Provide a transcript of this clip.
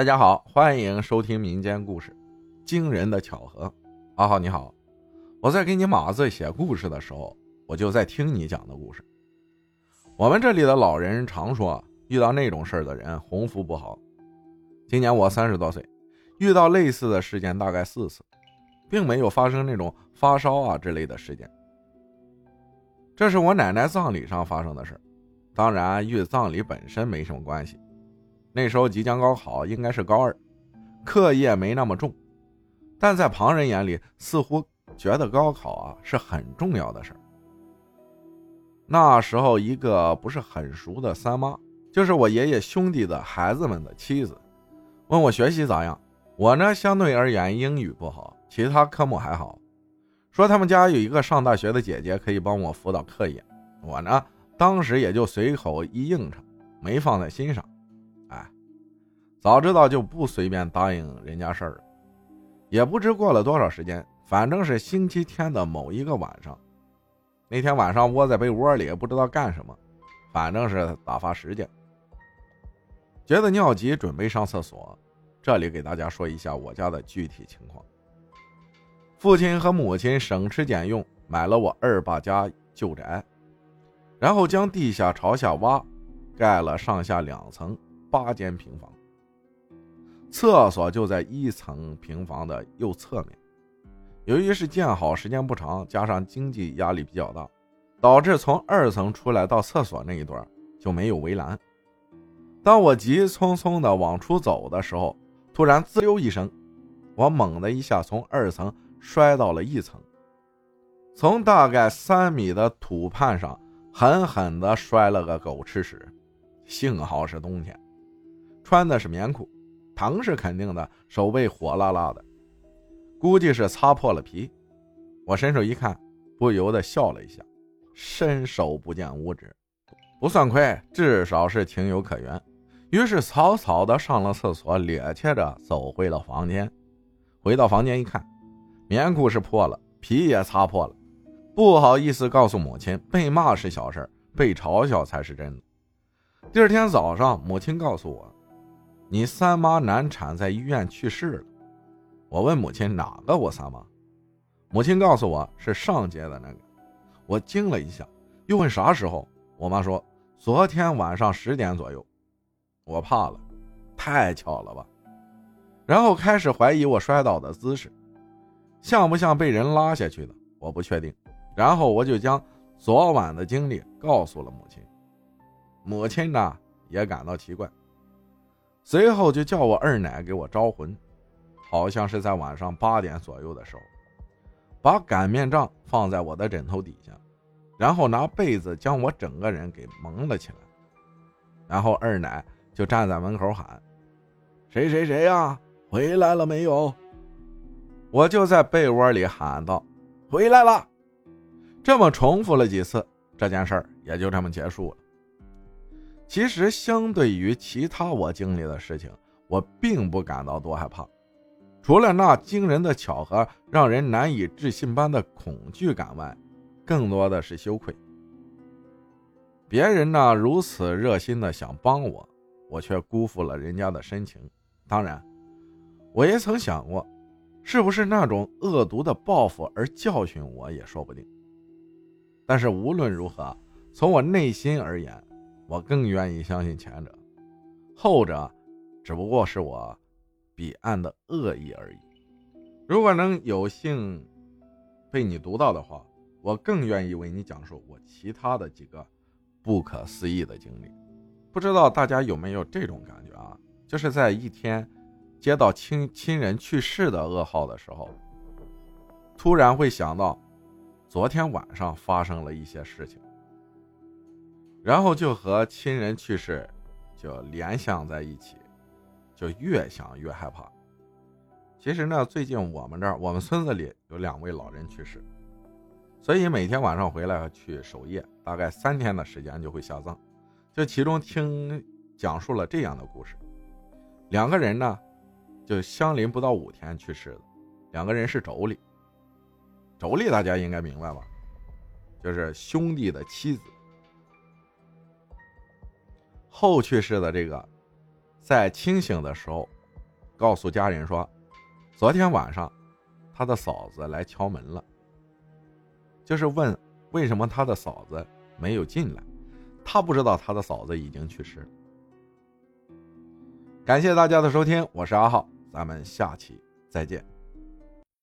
大家好，欢迎收听民间故事。惊人的巧合，阿浩你好，我在给你码字写故事的时候，我就在听你讲的故事。我们这里的老人常说，遇到那种事儿的人鸿福不好。今年我三十多岁，遇到类似的事件大概四次，并没有发生那种发烧啊之类的事件。这是我奶奶葬礼上发生的事当然与葬礼本身没什么关系。那时候即将高考，应该是高二，课业没那么重，但在旁人眼里，似乎觉得高考啊是很重要的事那时候，一个不是很熟的三妈，就是我爷爷兄弟的孩子们的妻子，问我学习咋样。我呢，相对而言英语不好，其他科目还好。说他们家有一个上大学的姐姐可以帮我辅导课业。我呢，当时也就随口一应承，没放在心上。早知道就不随便答应人家事儿。也不知过了多少时间，反正是星期天的某一个晚上。那天晚上窝在被窝里，不知道干什么，反正是打发时间。觉得尿急，准备上厕所。这里给大家说一下我家的具体情况。父亲和母亲省吃俭用买了我二爸家旧宅，然后将地下朝下挖，盖了上下两层八间平房。厕所就在一层平房的右侧面。由于是建好时间不长，加上经济压力比较大，导致从二层出来到厕所那一段就没有围栏。当我急匆匆的往出走的时候，突然滋溜一声，我猛的一下从二层摔到了一层，从大概三米的土畔上狠狠的摔了个狗吃屎。幸好是冬天，穿的是棉裤。疼是肯定的，手背火辣辣的，估计是擦破了皮。我伸手一看，不由得笑了一下。伸手不见五指，不算亏，至少是情有可原。于是草草的上了厕所，趔趄着走回了房间。回到房间一看，棉裤是破了，皮也擦破了。不好意思告诉母亲，被骂是小事，被嘲笑才是真的。第二天早上，母亲告诉我。你三妈难产，在医院去世了。我问母亲哪个我三妈，母亲告诉我是上街的那个。我惊了一下，又问啥时候，我妈说昨天晚上十点左右。我怕了，太巧了吧？然后开始怀疑我摔倒的姿势，像不像被人拉下去的？我不确定。然后我就将昨晚的经历告诉了母亲，母亲呢也感到奇怪。随后就叫我二奶给我招魂，好像是在晚上八点左右的时候，把擀面杖放在我的枕头底下，然后拿被子将我整个人给蒙了起来，然后二奶就站在门口喊：“谁谁谁呀，回来了没有？”我就在被窝里喊道：“回来了。”这么重复了几次，这件事儿也就这么结束了。其实，相对于其他我经历的事情，我并不感到多害怕。除了那惊人的巧合，让人难以置信般的恐惧感外，更多的是羞愧。别人呢如此热心的想帮我，我却辜负了人家的深情。当然，我也曾想过，是不是那种恶毒的报复而教训我也说不定。但是无论如何，从我内心而言，我更愿意相信前者，后者只不过是我彼岸的恶意而已。如果能有幸被你读到的话，我更愿意为你讲述我其他的几个不可思议的经历。不知道大家有没有这种感觉啊？就是在一天接到亲亲人去世的噩耗的时候，突然会想到昨天晚上发生了一些事情。然后就和亲人去世，就联想在一起，就越想越害怕。其实呢，最近我们这儿，我们村子里有两位老人去世，所以每天晚上回来去守夜，大概三天的时间就会下葬。就其中听讲述了这样的故事：两个人呢，就相邻不到五天去世的，两个人是妯娌。妯娌大家应该明白吧？就是兄弟的妻子。后去世的这个，在清醒的时候告诉家人说，昨天晚上他的嫂子来敲门了，就是问为什么他的嫂子没有进来。他不知道他的嫂子已经去世了。感谢大家的收听，我是阿浩，咱们下期再见。